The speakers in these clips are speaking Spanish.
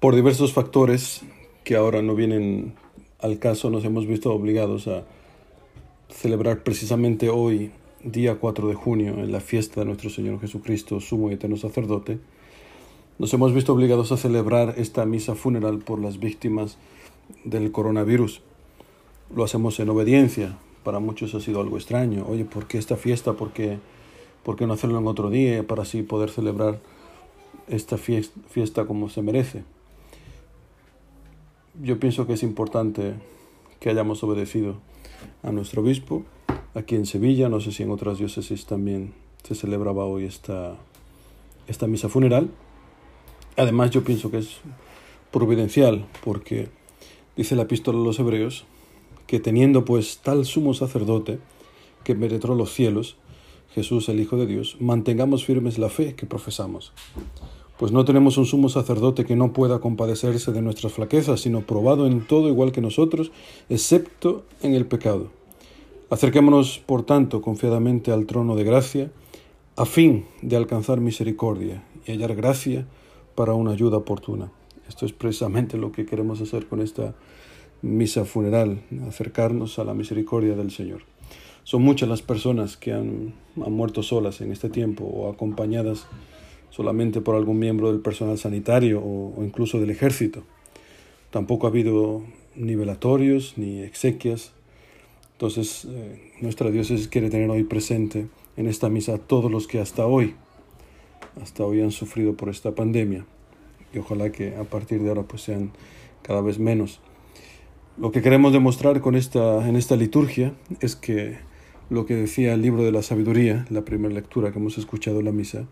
Por diversos factores que ahora no vienen al caso, nos hemos visto obligados a celebrar precisamente hoy, día 4 de junio, en la fiesta de nuestro Señor Jesucristo, sumo y eterno sacerdote, nos hemos visto obligados a celebrar esta misa funeral por las víctimas del coronavirus. Lo hacemos en obediencia. Para muchos ha sido algo extraño. Oye, ¿por qué esta fiesta? ¿Por qué, por qué no hacerlo en otro día para así poder celebrar esta fiesta como se merece? Yo pienso que es importante que hayamos obedecido a nuestro obispo aquí en Sevilla, no sé si en otras diócesis también se celebraba hoy esta, esta misa funeral. Además yo pienso que es providencial porque dice la epístola a los hebreos que teniendo pues tal sumo sacerdote que penetró los cielos, Jesús el Hijo de Dios, mantengamos firmes la fe que profesamos pues no tenemos un sumo sacerdote que no pueda compadecerse de nuestras flaquezas, sino probado en todo igual que nosotros, excepto en el pecado. Acerquémonos, por tanto, confiadamente al trono de gracia, a fin de alcanzar misericordia y hallar gracia para una ayuda oportuna. Esto es precisamente lo que queremos hacer con esta misa funeral, acercarnos a la misericordia del Señor. Son muchas las personas que han, han muerto solas en este tiempo o acompañadas solamente por algún miembro del personal sanitario o, incluso del ejército. Tampoco ha habido ni velatorios ni exequias. Entonces, eh, nuestra diócesis quiere tener hoy presente en esta misa a todos los que hasta hoy, hasta hoy han sufrido por esta pandemia. Y ojalá que a partir de ahora pues sean cada vez menos. Lo que queremos demostrar con esta, en esta liturgia es que lo que decía el libro de la sabiduría, la primera lectura que hemos escuchado en la misa,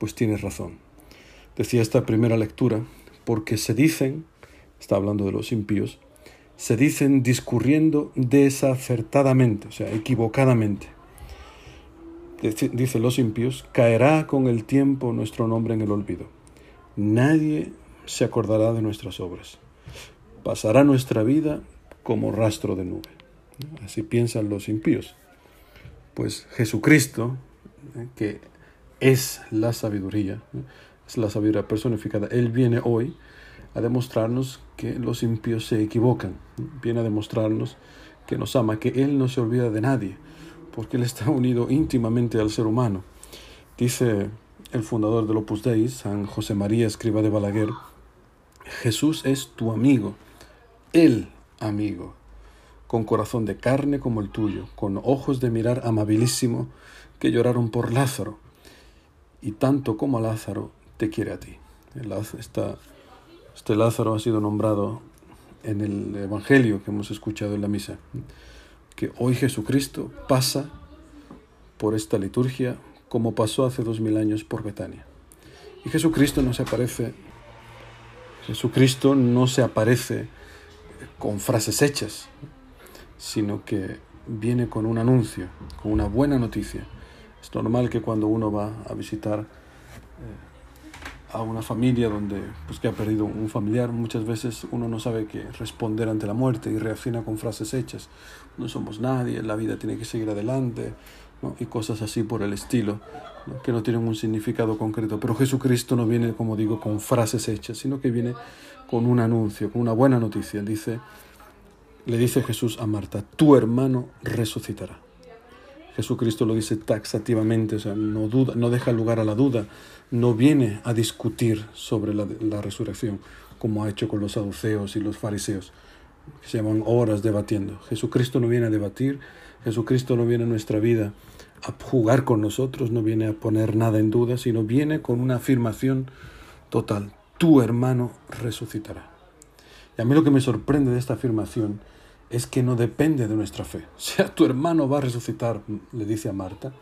pues tienes razón. Decía esta primera lectura, porque se dicen, está hablando de los impíos, se dicen discurriendo desacertadamente, o sea, equivocadamente. Dice los impíos, caerá con el tiempo nuestro nombre en el olvido. Nadie se acordará de nuestras obras. Pasará nuestra vida como rastro de nube. Así piensan los impíos. Pues Jesucristo, eh, que es la sabiduría, es la sabiduría personificada. Él viene hoy a demostrarnos que los impíos se equivocan, viene a demostrarnos que nos ama, que Él no se olvida de nadie, porque Él está unido íntimamente al ser humano. Dice el fundador del Opus Dei, San José María Escriba de Balaguer, Jesús es tu amigo, el amigo, con corazón de carne como el tuyo, con ojos de mirar amabilísimo que lloraron por Lázaro y tanto como Lázaro te quiere a ti. este Lázaro ha sido nombrado en el Evangelio que hemos escuchado en la misa, que hoy Jesucristo pasa por esta liturgia como pasó hace dos mil años por Betania. Y Jesucristo no se aparece, Jesucristo no se aparece con frases hechas, sino que viene con un anuncio, con una buena noticia es normal que cuando uno va a visitar eh, a una familia donde pues, que ha perdido un familiar, muchas veces uno no sabe qué responder ante la muerte y reacciona con frases hechas. No somos nadie, la vida tiene que seguir adelante, y cosas así por el estilo, que no tienen un significado concreto. Pero Jesucristo no viene, como digo, con frases hechas, sino que viene con un anuncio, con una buena noticia. Dice, le dice Jesús a Marta, tu hermano resucitará. Jesucristo lo dice taxativamente, o sea, no, duda, no deja lugar a la duda, no viene a discutir sobre la, resurrección, como ha hecho con los saduceos y los fariseos, que se llaman horas debatiendo. Jesucristo no viene a debatir, Jesucristo no viene a nuestra vida a jugar con nosotros, no viene a poner nada en duda, sino viene con una afirmación total, tu hermano resucitará. Y a mí lo que me sorprende de esta afirmación es que no depende de nuestra fe. O sea, tu hermano va a resucitar, le dice a Marta,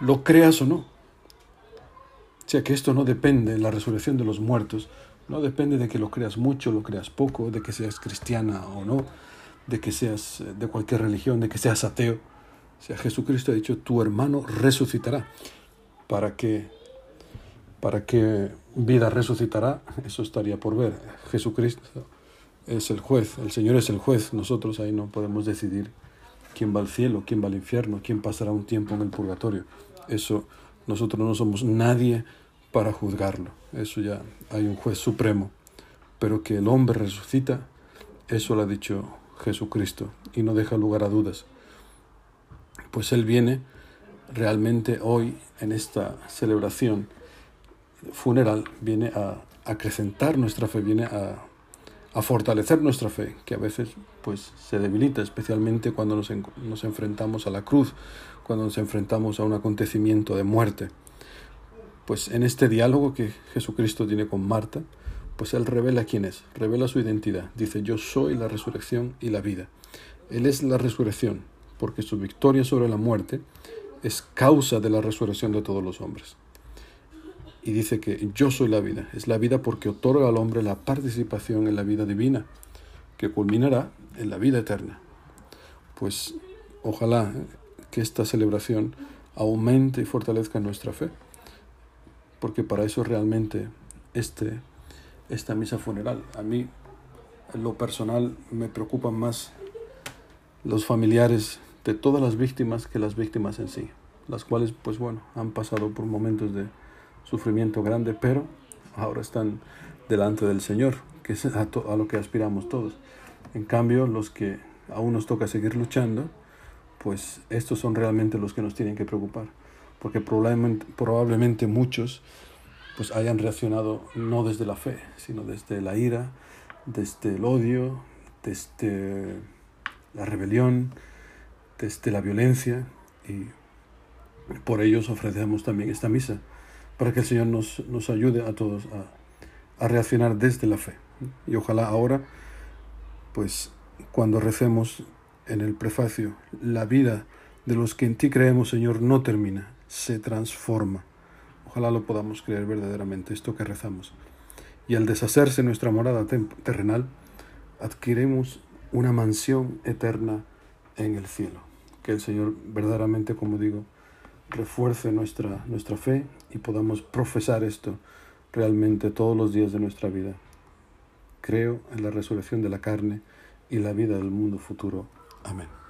lo creas o no. O sea, que esto no depende, la resurrección de los muertos, no depende de que lo creas mucho, lo creas poco, de que seas cristiana o no, de que seas eh, de cualquier religión, de que seas ateo. O sea, Jesucristo ha dicho, tu hermano resucitará. ¿Para qué? ¿Para qué vida resucitará? Eso estaría por ver. Jesucristo es el juez, el Señor es el juez, nosotros ahí no podemos decidir quién va al cielo, quién va al infierno, quién pasará un tiempo en el purgatorio. Eso nosotros no somos nadie para juzgarlo. Eso ya hay un juez supremo. pero que el hombre resucita, eso lo ha dicho Jesucristo y no deja lugar a dudas. Pues Él viene realmente hoy en esta celebración funeral, viene a acrecentar nuestra fe, viene a, a fortalecer nuestra fe, que a veces pues se debilita, especialmente cuando nos, nos enfrentamos a la cruz, cuando nos enfrentamos a un acontecimiento de muerte. Pues en este diálogo que Jesucristo tiene con Marta, pues Él revela quién es, revela su identidad. Dice, yo soy la resurrección y la vida. Él es la resurrección, porque su victoria sobre la muerte es causa de la resurrección de todos los hombres. Y dice que yo soy la vida. Es la vida porque otorga al hombre la participación en la vida divina, que culminará en la vida eterna. Pues ojalá que esta celebración aumente y fortalezca nuestra fe, porque para eso realmente este esta misa funeral. A mí, en lo personal, me preocupan más los familiares de todas las víctimas que las víctimas en sí, las cuales, pues bueno, han pasado por momentos de sufrimiento grande, pero ahora están delante del Señor, que es a, lo que aspiramos todos. En cambio, los que aún nos toca seguir luchando, pues estos son realmente los que nos tienen que preocupar, porque probablemente, probablemente muchos pues hayan reaccionado no desde la fe, sino desde la ira, desde el odio, desde la rebelión, desde la violencia y por ellos ofrecemos también esta misa, para que el Señor nos, nos ayude a todos a, reaccionar desde la fe. Y ojalá ahora, pues cuando recemos en el prefacio, la vida de los que en ti creemos, Señor, no termina, se transforma Ojalá lo podamos creer verdaderamente, esto que rezamos. Y al deshacerse nuestra morada terrenal, adquirimos una mansión eterna en el cielo. Que el Señor verdaderamente, como digo, refuerce nuestra, nuestra fe y podamos profesar esto realmente todos los días de nuestra vida. Creo en la resurrección de la carne y la vida del mundo futuro. Amén.